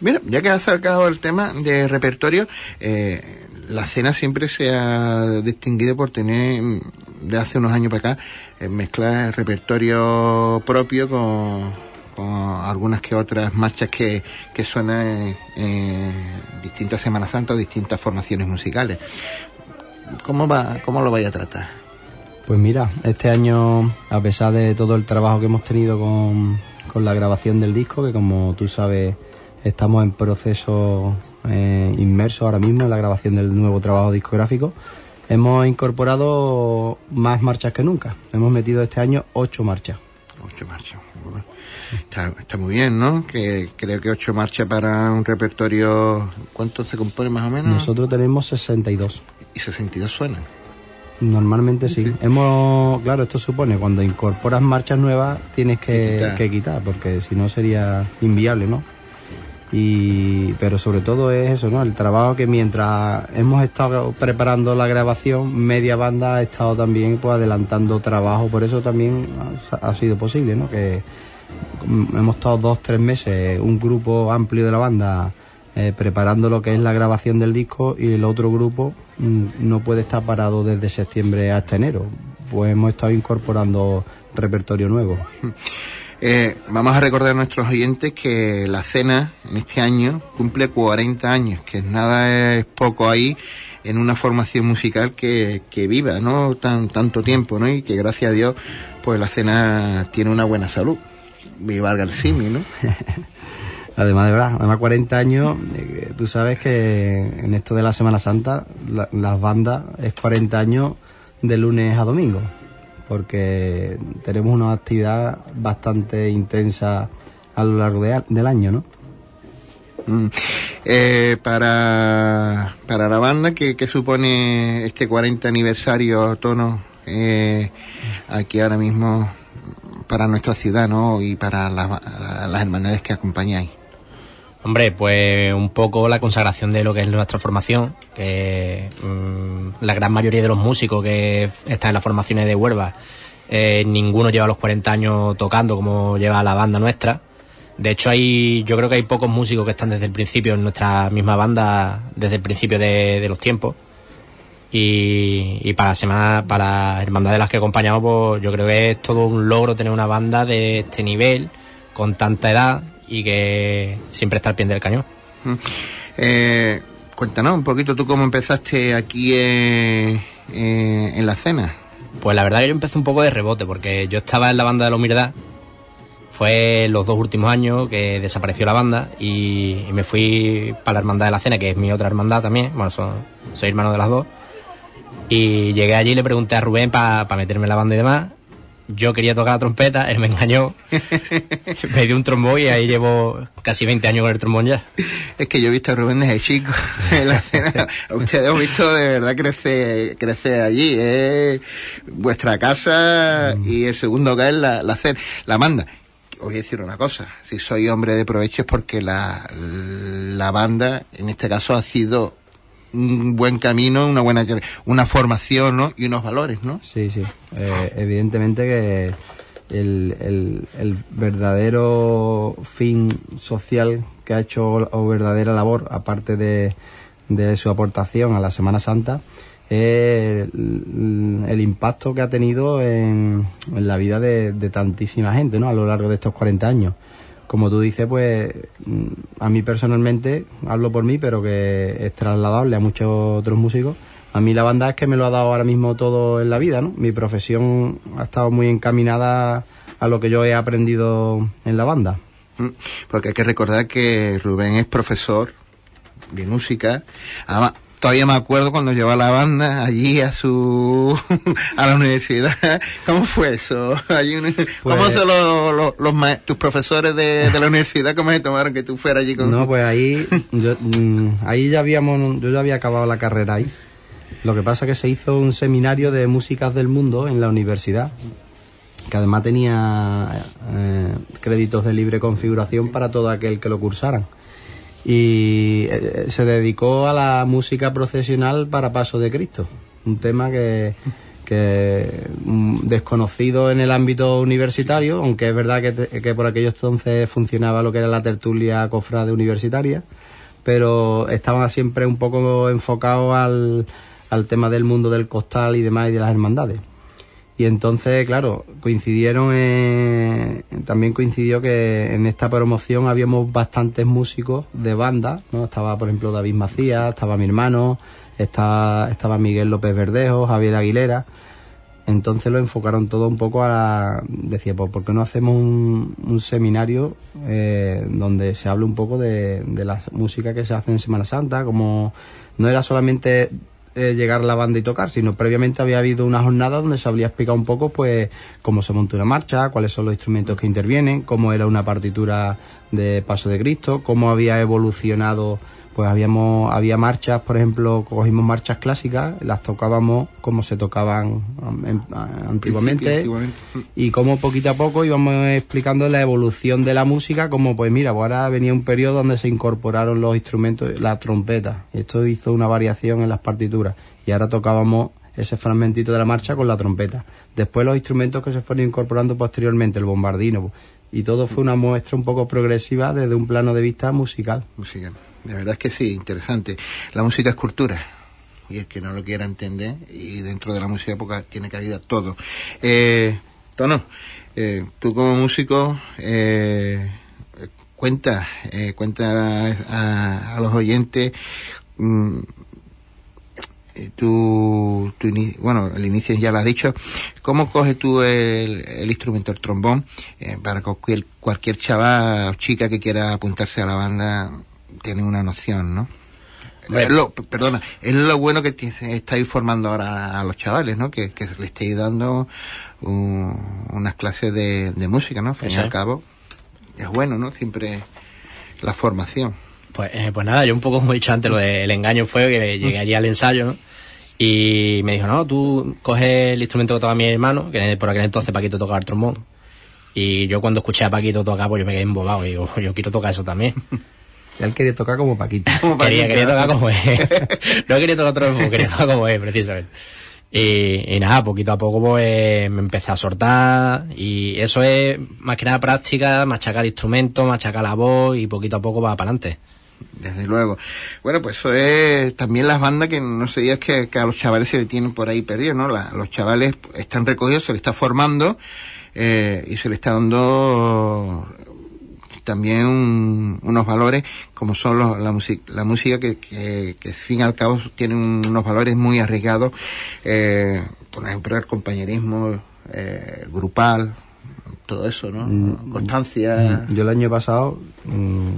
Mira, ya que has sacado el tema de repertorio, eh, la cena siempre se ha distinguido por tener, de hace unos años para acá, eh, mezclar repertorio propio con, algunas que otras marchas que, suenan en, distintas Semanas Santas distintas formaciones musicales. ¿Cómo, va, ¿Cómo lo vais a tratar? Pues mira, este año, a pesar de todo el trabajo que hemos tenido con, con la grabación del disco, que como tú sabes, estamos en proceso eh, inmerso ahora mismo en la grabación del nuevo trabajo discográfico, hemos incorporado más marchas que nunca. Hemos metido este año ocho marchas. Ocho marchas. Está, está muy bien, ¿no? Que creo que ocho marchas para un repertorio. ¿Cuánto se compone más o menos? Nosotros tenemos 62. Y 62 suenan. Normalmente sí. Hemos, claro, esto supone cuando incorporas marchas nuevas tienes Que que, quitar. que quitar, porque si no sería inviable, ¿no? Y, pero sobre todo es eso, ¿no? El trabajo que mientras hemos estado preparando la grabación, media banda ha estado también pues adelantando trabajo, por eso también ha, sido posible, ¿no? Que mm, hemos estado dos, tres meses, un grupo amplio de la banda eh, preparando lo que es la grabación del disco y el otro grupo mm, no puede estar parado desde septiembre hasta enero. Pues hemos estado incorporando repertorio nuevo. Eh, vamos a recordar a nuestros oyentes que la cena en este año cumple 40 años, que nada es poco ahí en una formación musical que, que viva, ¿no? Tan, tanto tiempo, ¿no? Y que gracias a Dios, pues la cena tiene una buena salud. Valga el símil, ¿no? Además de verdad, además 40 años, eh, tú sabes que en esto de la Semana Santa, la- las bandas es 40 años de lunes a domingo, porque tenemos una actividad bastante intensa a lo largo del año, ¿no? Mm. Eh, para, para la banda, ¿qué, qué supone este 40 aniversario tono eh, aquí ahora mismo para nuestra ciudad, ¿no? Y para la- las hermandades que acompañáis. Hombre, pues un poco la consagración de lo que es nuestra formación, que mm, la gran mayoría de los músicos que están en las formaciones de Huelva, eh, ninguno lleva los 40 años tocando como lleva la banda nuestra. De hecho, hay, yo creo que hay pocos músicos que están desde el principio en nuestra misma banda, desde el principio de, los tiempos. Y, para semana, para las hermandades de las que acompañamos, pues yo creo que es todo un logro tener una banda de este nivel, con tanta edad y que siempre está al pie del cañón. Mm. Eh, cuéntanos un poquito tú cómo empezaste aquí eh, eh, en la cena. Pues la verdad que yo empecé un poco de rebote, porque yo estaba en la banda de la humildad, fue los dos últimos años que desapareció la banda y, y me fui para la hermandad de la cena, que es mi otra hermandad también, bueno, son- soy hermano de las dos, y llegué allí y le pregunté a Rubén para meterme en la banda y demás. Yo quería tocar la trompeta, él me engañó, me dio un trombón y ahí llevo casi 20 años con el trombón ya. Es que yo he visto a Rubén desde chico en la cena. Ustedes han visto de verdad crecer, crecer allí. Es vuestra casa y el segundo que es la, la cena. La manda. Os voy a decir una cosa. Si soy hombre de provecho es porque la, la banda, en este caso, ha sido un buen camino, una buena una formación ¿no? y unos valores, ¿no? Sí, sí. Eh, evidentemente que el, el- el verdadero fin social que ha hecho o verdadera labor, aparte de, de su aportación a la Semana Santa, es el, el impacto que ha tenido en, en la vida de, de tantísima gente ¿no? a lo largo de estos 40 años. Como tú dices, pues mm, a mí personalmente, hablo por mí, pero que es trasladable a muchos otros músicos. A mí la banda es que me lo ha dado ahora mismo todo en la vida, ¿no? Mi profesión ha estado muy encaminada a lo que yo he aprendido en la banda. Mm, Porque hay que recordar que Rubén es profesor de música. Todavía me acuerdo cuando llevaba la banda allí a su a la universidad. ¿Cómo fue eso? Allí un- ¿Cómo Pues- son los, los- los tus profesores de, de la universidad? ¿Cómo se tomaron que tú fueras allí con No, pues ahí, yo, mm, ahí ya habíamos, yo ya había acabado la carrera ahí. Lo que pasa que se hizo un seminario de músicas del mundo en la universidad, que además tenía eh, créditos de libre configuración para todo aquel que lo cursaran. Y eh, se dedicó a la música procesional para Paso de Cristo, un tema que, que mm, desconocido en el ámbito universitario, aunque es verdad que, te- que por aquellos entonces funcionaba lo que era la tertulia cofrade universitaria, pero estaba siempre un poco enfocado al, al tema del mundo del costal y demás y de las hermandades. Y entonces, claro, coincidieron, eh, también coincidió que en esta promoción habíamos bastantes músicos de banda, ¿no? Estaba, por ejemplo, David Macías, estaba mi hermano, estaba, estaba Miguel López Verdejo, Javier Aguilera. Entonces lo enfocaron todo un poco a la... Decía, pues, ¿por qué no hacemos un, un seminario eh, donde se hable un poco de, de la música que se hace en Semana Santa? Como no era solamente eh, llegar la banda y tocar, sino previamente había habido una jornada donde se había explicado un poco, pues, cómo se monta una marcha, cuáles son los instrumentos que intervienen, cómo era una partitura de Paso de Cristo, cómo había evolucionado pues habíamos había marchas por ejemplo cogimos marchas clásicas las tocábamos como se tocaban en- antiguamente, antiguamente. y como poquito a poco íbamos explicando la evolución de la música como pues mira pues ahora venía un periodo donde se incorporaron los instrumentos la trompeta. Esto hizo una variación en las partituras. Y ahora tocábamos ese fragmentito de la marcha con la trompeta. Después los instrumentos que se fueron incorporando posteriormente el bombardino y todo fue una muestra un poco progresiva desde un plano de vista musical. De verdad es que sí, interesante. La música es cultura. Y el que no lo quiera entender, y dentro de la música época tiene cabida todo. Eh, Tono, eh, tú como músico, eh, cuenta, eh, cuenta a, a los oyentes mm, tu, tu bueno, el inicio ya lo has dicho. ¿Cómo coges tú el, el instrumento, el trombón, eh, para cualquier, cualquier chaval o chica que quiera apuntarse a la banda tiene una noción, ¿no? Es lo- perdona, es lo bueno que estáis formando ahora a los chavales, ¿no? Que, que le estéis dando un- unas clases de, de música, ¿no? Al fin y al cabo, es bueno, ¿no? Siempre la formación. Pues, eh, pues nada, yo un poco como he dicho antes, lo del engaño fue que llegué allí al ensayo, ¿no? Y me dijo, no, tú coges el instrumento que toca mi hermano, que por aquel entonces Paquito tocaba el trombón. Y yo cuando escuché a Paquito tocar, pues yo me quedé embobado y digo, yo quiero tocar eso también. él quería tocar como Paquito Como quería, Paquito, quería ¿no? tocar como él. no quería tocar trombón, quería tocar como él, precisamente. Y, y nada, poquito a poco pues me empecé a soltar y eso es más que nada práctica, machacar instrumentos, machacar la voz y poquito a poco va para adelante. Desde luego. Bueno, pues eso es también las bandas que no sé, es que, que a los chavales se le tienen por ahí perdidos, ¿no? La- los chavales están recogidos, se les está formando eh, y se les está dando también un- unos valores como son los- la, music- la música que, que, que, al fin y al cabo tienen unos valores muy arriesgados, eh, por ejemplo el compañerismo, eh, el grupal, todo eso, ¿no? Constancia. Yo el año pasado, mm,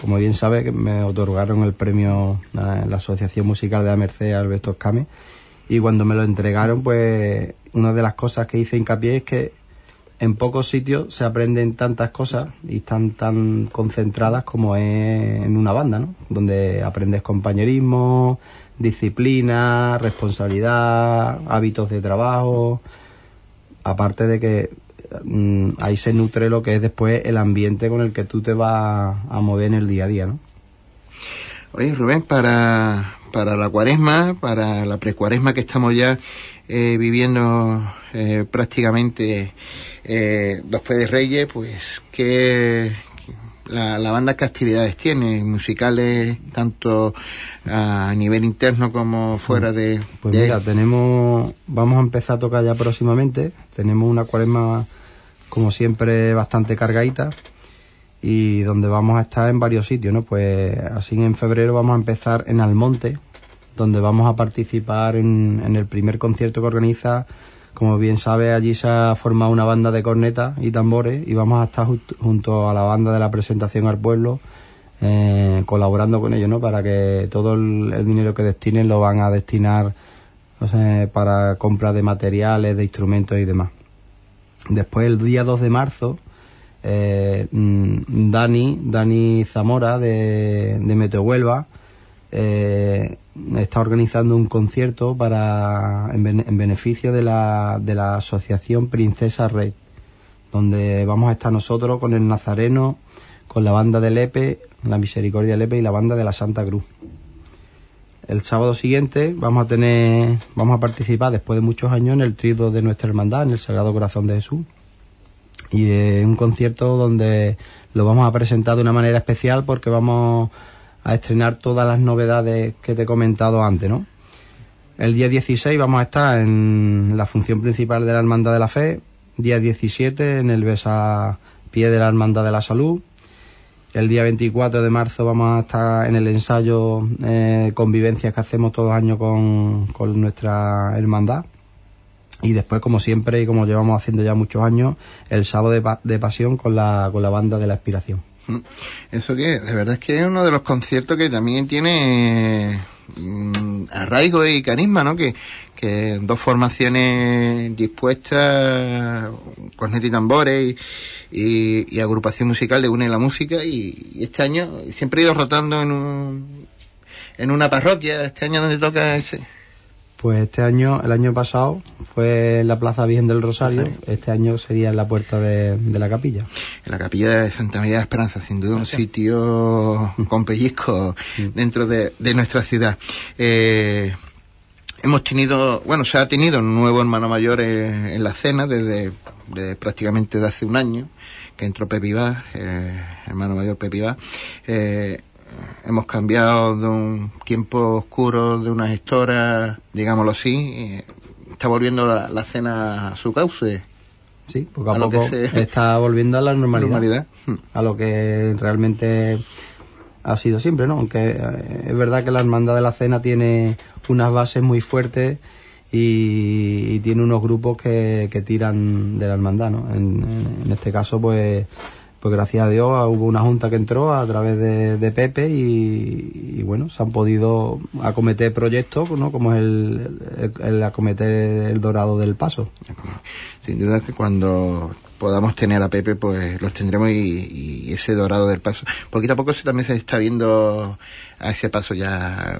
como bien sabe, que me otorgaron el premio a la Asociación Musical de la Merced Alberto Escame y cuando me lo entregaron, pues una de las cosas que hice hincapié es que en pocos sitios se aprenden tantas cosas y están tan concentradas como es en una banda, ¿no? Donde aprendes compañerismo, disciplina, responsabilidad, hábitos de trabajo, aparte de que mm, ahí se nutre lo que es después el ambiente con el que tú te vas a mover en el día a día, ¿no? Oye, Rubén, para, para la cuaresma, para la precuaresma que estamos ya eh, viviendo eh, prácticamente eh, después de Reyes, pues, ¿qué, la, la banda qué actividades tiene? Musicales, tanto a nivel interno como fuera de... Pues de- mira, tenemos, vamos a empezar a tocar ya próximamente, tenemos una cuaresma como siempre bastante cargadita y donde vamos a estar en varios sitios, ¿no? Pues así en febrero vamos a empezar en Almonte, donde vamos a participar en, en el primer concierto que organiza, como bien sabe, allí se ha formado una banda de cornetas y tambores y vamos a estar junto a la banda de la presentación al pueblo eh, colaborando con ellos, ¿no? Para que todo el, dinero que destinen lo van a destinar para compra de materiales, de instrumentos y demás. Después, el día 2 de marzo, eh, mm, Dani, Dani Zamora de, de Meteo Huelva, eh, está organizando un concierto para en, bene- en beneficio de la, de la asociación Princesa Rey, donde vamos a estar nosotros con el Nazareno, con la banda de Lepe, la Misericordia de Lepe y la banda de la Santa Cruz. El sábado siguiente vamos a tener, vamos a participar después de muchos años en el trido de nuestra hermandad, en el Sagrado Corazón de Jesús. Y es un concierto donde lo vamos a presentar de una manera especial porque vamos a estrenar todas las novedades que te he comentado antes, ¿no? El día 16 vamos a estar en la función principal de la Hermandad de la Fe, día 17 en el besapié de la Hermandad de la Salud, el día 24 de marzo vamos a estar en el ensayo eh, convivencias que hacemos todos los años con, con nuestra hermandad. Y después, como siempre y como llevamos haciendo ya muchos años, el sábado de, de pasión con la, con la banda de la aspiración. Mm. Eso que, de verdad es que es uno de los conciertos que también tiene mm, arraigo y carisma, ¿no? Que, que dos formaciones dispuestas, cornet y tambores y, agrupación musical le une la música y, y este año siempre he ido rotando en un, en una parroquia, este año donde toca ese. Pues este año, el año pasado, fue en la Plaza Virgen del Rosario, este año sería en la puerta de, de la capilla. En la capilla de Santa María de Esperanza, sin duda un sitio con pellizco dentro de, de nuestra ciudad. Eh, hemos tenido, bueno, se ha tenido un nuevo hermano mayor en la cena desde, prácticamente de hace un año, que entró Pepe Ibar, eh, hermano mayor Pepe Ibar. Eh, hemos cambiado de un tiempo oscuro de una gestora, digámoslo así, está volviendo la, la cena a su cauce. Sí, poco a, A poco se- está volviendo a la normalidad. Normalidad. Mm. A lo que realmente ha sido siempre, ¿no? Aunque eh, es verdad que la Hermandad de la Cena tiene unas bases muy fuertes y, y tiene unos grupos que, que tiran de la Hermandad, ¿no? En este caso, pues, pues gracias a Dios hubo una junta que entró a través de, de Pepe y, y, bueno, se han podido acometer proyectos, ¿no? Como es el, el- el acometer el Dorado del Paso. Sin duda que cuando podamos tener a Pepe, pues los tendremos y, y ese dorado del paso. Poquito a poco se, también se está viendo a ese paso ya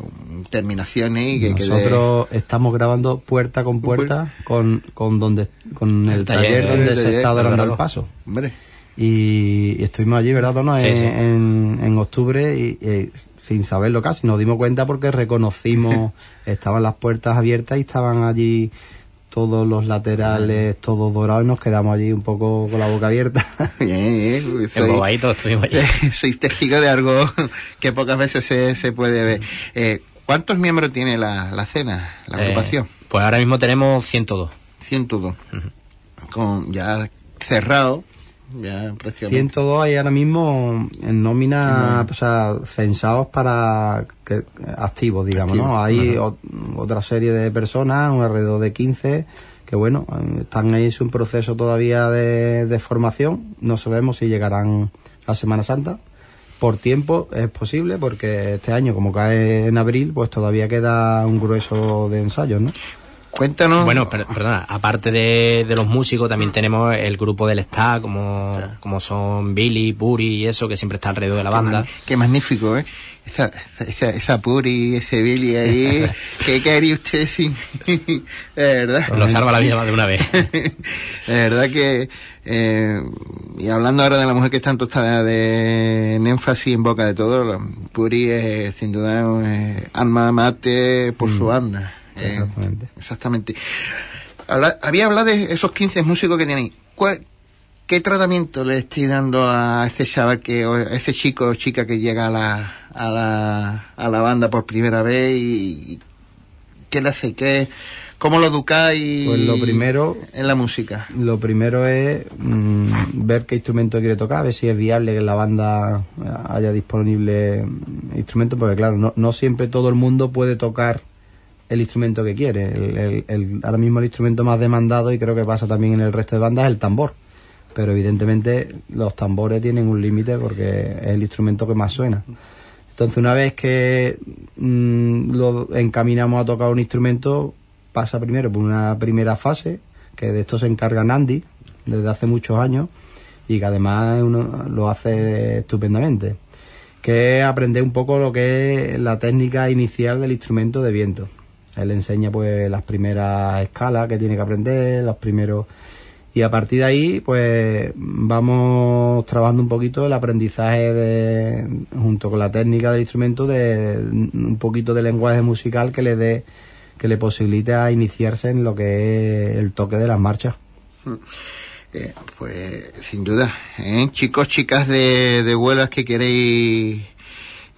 terminaciones y que quede- Nosotros estamos grabando puerta con puerta con, con donde con el, El taller, taller, donde el se está adorando claro. el paso. Hombre, Y, estuvimos allí, ¿verdad, Tono? Sí, en, sí. En, en octubre y, y sin saberlo casi. Nos dimos cuenta porque reconocimos, estaban las puertas abiertas y estaban allí todos los laterales, todos dorados y nos quedamos allí un poco con la boca abierta. bien, bien, soy- Embobaditos estuvimos allí. sois testigo de algo que pocas veces se, se puede ver. Eh, ¿Cuántos miembros tiene la, la cena, la Eh, agrupación? pues ahora mismo tenemos 102. 102. Con ya cerrado, ya prácticamente. 102 hay ahora mismo en nómina, o sea, censados para que, activos, digamos, ¿no? Hay o- otra serie de personas, un alrededor de 15, que bueno, están ahí en un proceso todavía de, de formación. No sabemos si llegarán a Semana Santa. Por tiempo es posible, porque este año, como cae en abril, pues todavía queda un grueso de ensayos, ¿no? Cuéntanos. Bueno, per- perdona, aparte de, de los músicos, también tenemos el grupo del Está, como, como son Billy, Puri y eso, que siempre está alrededor de la banda. Qué magnífico, ¿eh? Esa, esa, esa Puri, ese Billy ahí. ¿Qué, qué haría usted sin.? de verdad. Nos salva la vida más de una vez. de verdad que. eh, y hablando ahora de la mujer que está en tostada de en énfasis en boca de todo, la- Puri es sin duda eh, alma mate por su banda. Eh, Exactamente. exactamente. Habla- había hablado de esos 15 músicos que tenéis. ¿Cuál- ¿Qué tratamiento le estáis dando a ese chaval que, o a ese chico o chica que llega a la, a la, a la banda por primera vez y, y qué le hace, qué, cómo lo educáis Pues lo primero, en la música? lo primero es mm, ver qué instrumento quiere tocar, ver si es viable que en la banda haya disponible instrumentos, porque claro, no, no siempre todo el mundo puede tocar el instrumento que quiere. El, el- el- ahora mismo el instrumento más demandado, y creo que pasa también en el resto de bandas, es el tambor. Pero evidentemente los tambores tienen un límite porque es el instrumento que más suena. Entonces una vez que mm, lo encaminamos a tocar un instrumento, pasa primero por una primera fase, que de esto se encarga Nandi desde hace muchos años y que además uno lo hace estupendamente, que es aprender un poco lo que es la técnica inicial del instrumento de viento. Él enseña pues las primeras escalas que tiene que aprender, los primeros y a partir de ahí pues vamos trabajando un poquito el aprendizaje de, junto con la técnica del instrumento de un poquito de lenguaje musical que le dé que le posibilite a iniciarse en lo que es el toque de las marchas. Eh, pues sin duda, ¿eh? chicos, chicas de, de vuelas que queréis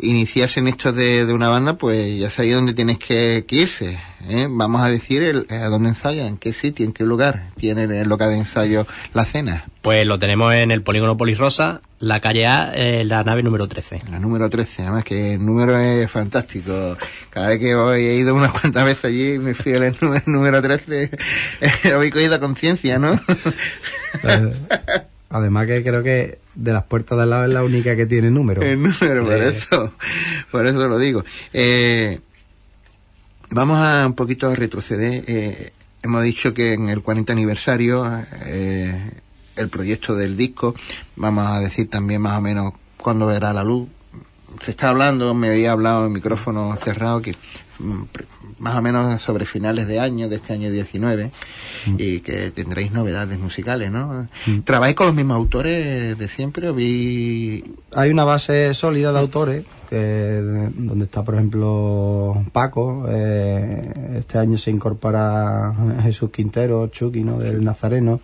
iniciarse en esto de, de una banda, pues ya sabéis dónde tienes que, que irse. ¿eh? Vamos a decir el, a dónde ensayan, en qué sitio, en qué lugar tiene el local de ensayo la cena. Pues lo tenemos en el polígono Polisrosa, la calle A, eh, la nave número 13. La número 13, además que el número es fantástico. Cada vez que voy, he ido unas cuantas veces allí, me fui al número, número 13, lo habéis cogido conciencia, ¿no? Eh, Además que creo que de las puertas de al lado es la única que tiene número. El número, por eso, por eso lo digo. Eh, vamos a un poquito a retroceder. Eh, hemos dicho que en el 40 aniversario, eh, el proyecto del disco, vamos a decir también más o menos cuándo verá la luz. Se está hablando, me había hablado en micrófono cerrado, que mm, más o menos sobre finales de año, de este año 19, y que tendréis novedades musicales, ¿no? ¿Trabajáis con los mismos autores de siempre o vi Hay una base sólida de autores, que, donde está, por ejemplo, Paco. eh, este año se incorpora Jesús Quintero, Chucky, ¿no? del Nazareno.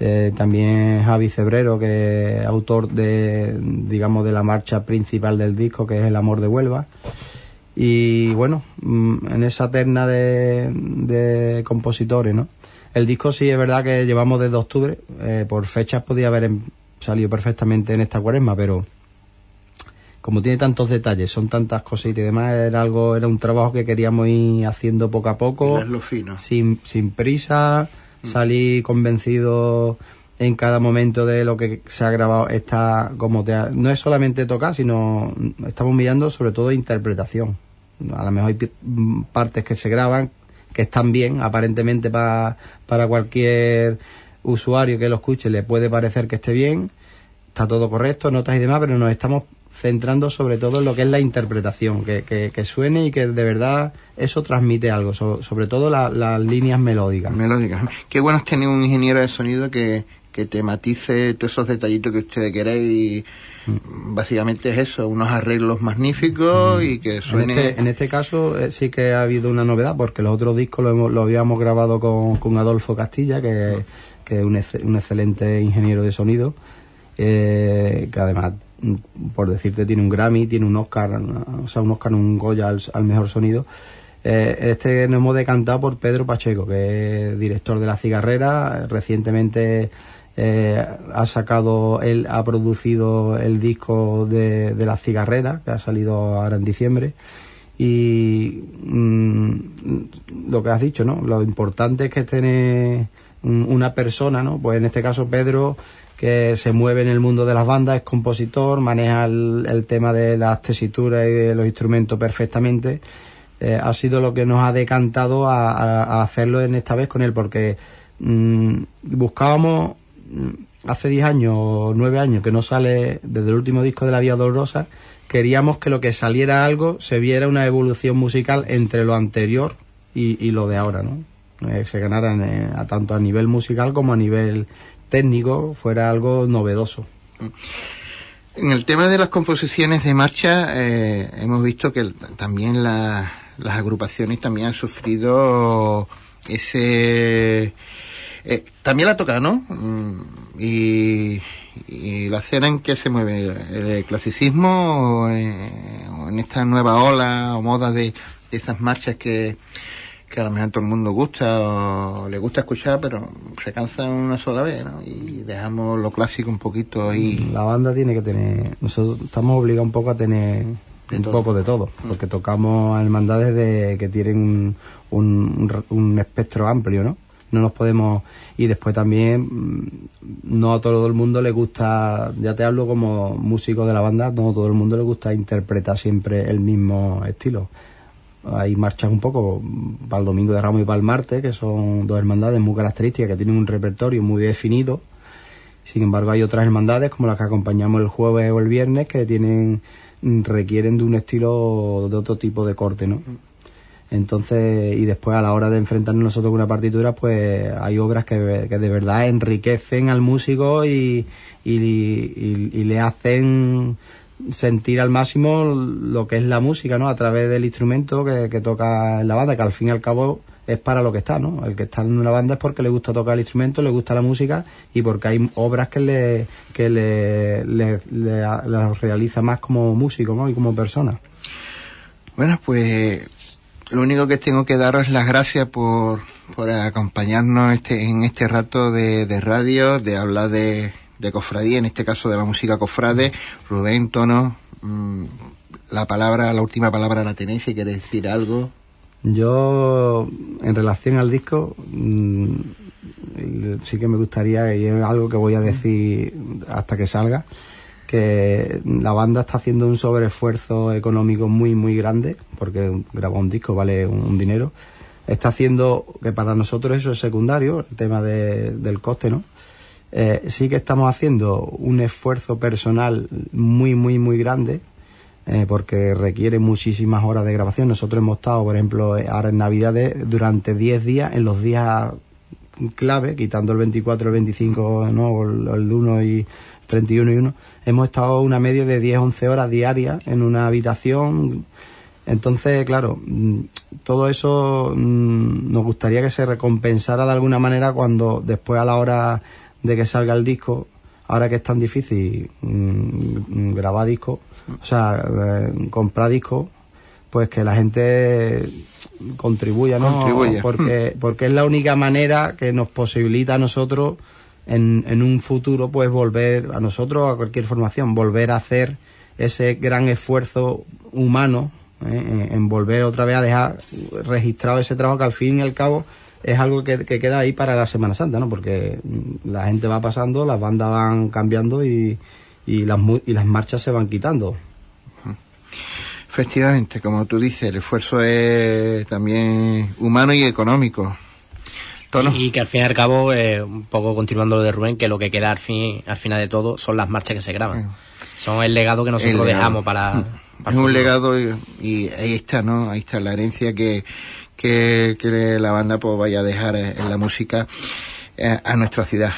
eh, también Javi Cebrero, que es autor de, digamos, de la marcha principal del disco, que es El amor de Huelva. Y bueno, mm, en esa terna de, de compositores, ¿no? El disco sí es verdad que llevamos desde octubre, eh, por fechas podía haber em- salido perfectamente en esta cuaresma, pero como tiene tantos detalles, son tantas cositas y demás, era algo, era un trabajo que queríamos ir haciendo poco a poco, Es lo fino. sin, sin prisa, salí convencido en cada momento de lo que se ha grabado está como te ha- no es solamente tocar sino estamos mirando sobre todo interpretación a lo mejor hay partes que se graban que están bien aparentemente pa- para cualquier usuario que lo escuche le puede parecer que esté bien está todo correcto notas y demás pero nos estamos centrando sobre todo en lo que es la interpretación que, que, que suene y que de verdad eso transmite algo so- sobre todo la- las líneas melódicas melódicas. Qué bueno es tener un ingeniero de sonido que, que te matice todos esos detallitos que ustedes queréis. y, Básicamente es eso, unos arreglos magníficos y que En suene... este, en este caso eh, sí que ha habido una novedad porque los otros discos lo, hemos- lo habíamos grabado con, con Adolfo Castilla, que, que es un, ex- un excelente ingeniero de sonido, eh, que además, mm, por decirte, tiene un Grammy, tiene un Oscar, o sea, un Oscar, un Goya al, al mejor sonido. Eh, este nos hemos decantado por Pedro Pacheco, que es director de La Cigarrera, recientemente eh, ha sacado, él ha producido el disco de, de La Cigarrera, que ha salido ahora en diciembre. Y mm, lo que has dicho, ¿no? Lo importante es que tiene una persona, ¿no? Pues en este caso Pedro, que se mueve en el mundo de las bandas, es compositor, maneja el, tema de las tesituras y de los instrumentos perfectamente. Eh, ha sido lo que nos ha decantado a, hacerlo en esta vez con él, porque mm, buscábamos hace 10 años o 9 años que no sale desde el último disco de La Vía Dolorosa, queríamos que lo que saliera algo se viera una evolución musical entre lo anterior y, lo de ahora, ¿no? Eh, se ganaran eh, a tanto a nivel musical como a nivel técnico, fuera algo novedoso. En el tema de las composiciones de marcha, eh, hemos visto que también la- las agrupaciones también han sufrido ese... eh, también la toca, ¿no? Mm, Y, y la escena en que se mueve el clasicismo o, eh, en esta nueva ola o moda de, de esas marchas que, que a lo mejor todo el mundo gusta o le gusta escuchar, pero se cansa una sola vez, ¿no? Y dejamos lo clásico un poquito ahí. La banda tiene que tener, nosotros estamos obligados un poco a tener De un todo. poco de todo, porque tocamos a hermandades de, que tienen un, un, un espectro amplio, ¿no? No nos podemos, y después también, mm, no a todo el mundo le gusta, ya te hablo como músico de la banda, no a todo el mundo le gusta interpretar siempre el mismo estilo. Hay marchas un poco mm, para el Domingo de Ramos y para el martes, que son dos hermandades muy características, que tienen un repertorio muy definido. Sin embargo, hay otras hermandades, como las que acompañamos el jueves o el viernes, que tienen mm, requieren de un estilo de otro tipo de corte, ¿no? Entonces, y después a la hora de enfrentarnos nosotros con una partitura, pues hay obras que, que de verdad enriquecen al músico y, y, le hacen sentir al máximo lo que es la música, ¿no? A través del instrumento que, toca en la banda, que al fin y al cabo es para lo que está, ¿no? El que está en una banda es porque le gusta tocar el instrumento, le gusta la música y porque hay obras que le, que le, le, le- las realiza más como músico, ¿no? Y como persona. Bueno, pues lo único que tengo que daros es las gracias por, por acompañarnos este, en este rato de, de radio, de hablar de, de cofradía, en este caso de la música cofrade. Rubén, Tono, mm, la palabra, la última palabra la tenéis, si queréis decir algo. Yo, en relación al disco, mm, sí que me gustaría, y es algo que voy a decir hasta que salga, que la banda está haciendo un sobreesfuerzo económico muy, muy grande, porque grabar un disco vale un, dinero. Está haciendo, que para nosotros eso es secundario, el tema de- del coste, ¿no? Eh, sí que estamos haciendo un esfuerzo personal muy, muy, muy grande, eh, porque requiere muchísimas horas de grabación. Nosotros hemos estado, por ejemplo, eh, ahora en Navidades, durante 10 días, en los días clave, quitando el 24, el 25, ¿no? el, el 1 y 31 y 1, hemos estado una media de 10, 11 horas diarias en una habitación. Entonces, claro, mm, todo eso mm, nos gustaría que se recompensara de alguna manera cuando después a la hora de que salga el disco, ahora que es tan difícil mm, grabar discos, o sea, eh, comprar discos, pues que la gente contribuya, ¿no? Contribuya. Porque, porque es la única manera que nos posibilita a nosotros en, en un futuro, pues volver, a nosotros, a cualquier formación, volver a hacer ese gran esfuerzo humano, ¿eh? en, volver otra vez a dejar registrado ese trabajo que al fin y al cabo es algo que, que queda ahí para la Semana Santa, ¿no? Porque mm, la gente va pasando, las bandas van cambiando y, y, las, y las marchas se van quitando. Efectivamente, como tú dices, el esfuerzo es también humano y económico. Tono. Y, y que al fin y al cabo, eh, un poco continuando lo de Rubén, que lo que queda al, fin, al final de todo son las marchas que se graban. Son el legado que nosotros legado. dejamos para... para es un legado y, y ahí está, ¿no? Ahí está la herencia que, que, que la banda pues vaya a dejar eh, en la música eh, a nuestra ciudad.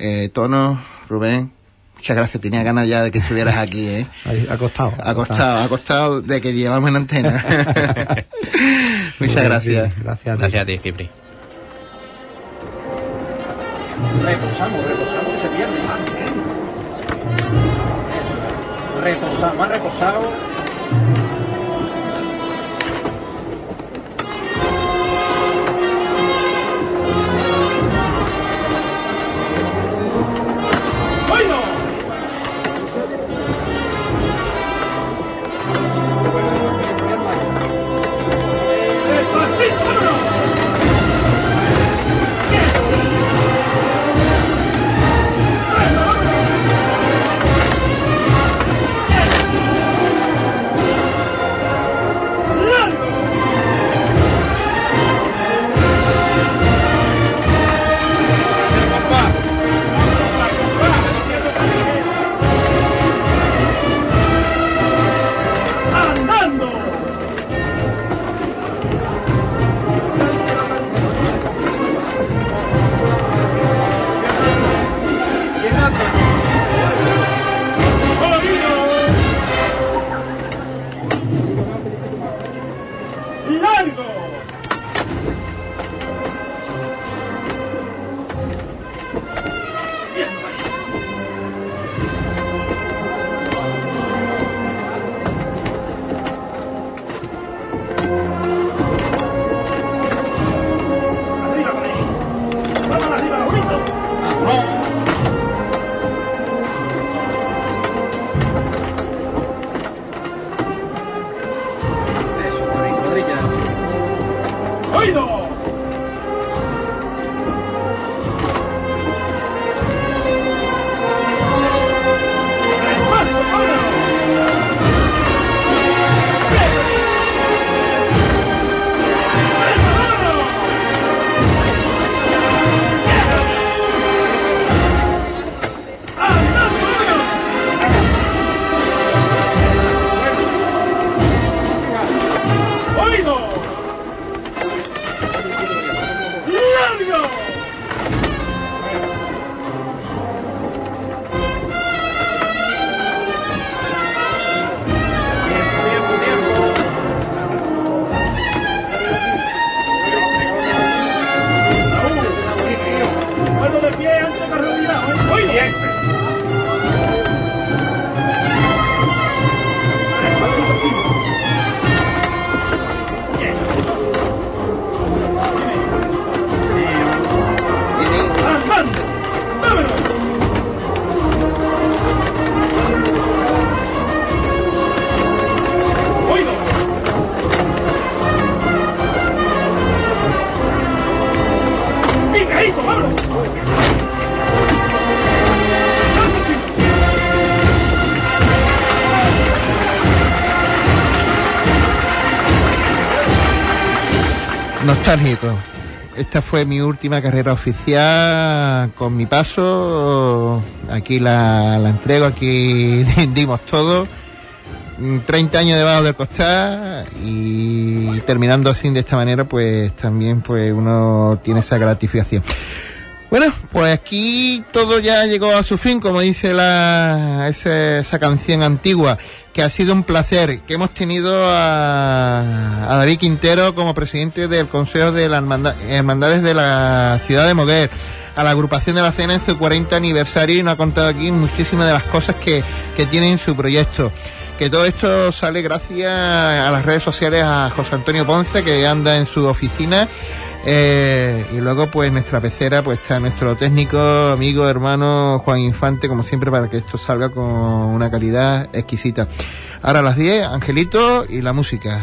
Eh, Tono, Rubén, muchas gracias. Tenía ganas ya de que estuvieras aquí, ¿eh? Ahí, Ha costado. Ha costado, ha costado de que llevamos en antena. muchas gracias. Gracias. a ti. Gracias a ti, Cipri. Reposamos, reposamos que se pierde. Eso. Reposamos, más reposado. Esta fue mi última carrera oficial con mi paso. Aquí la, la entrego, aquí dimos todo. 30 años debajo del costal y terminando así de esta manera pues también pues uno tiene esa gratificación. Bueno, pues aquí todo ya llegó a su fin, como dice la, esa, esa canción antigua, que ha sido un placer, que hemos tenido a, David Quintero como presidente del Consejo de las Hermanda- Hermandades de la ciudad de Moguer, a la agrupación de la cena en su 40 aniversario y nos ha contado aquí muchísimas de las cosas que, que tiene en su proyecto. Que todo esto sale gracias a las redes sociales a José Antonio Ponce, que anda en su oficina eh, y luego, pues, nuestra pecera, pues está nuestro técnico, amigo, hermano Juan Infante, como siempre, para que esto salga con una calidad exquisita. Ahora a las 10, Angelito y la música.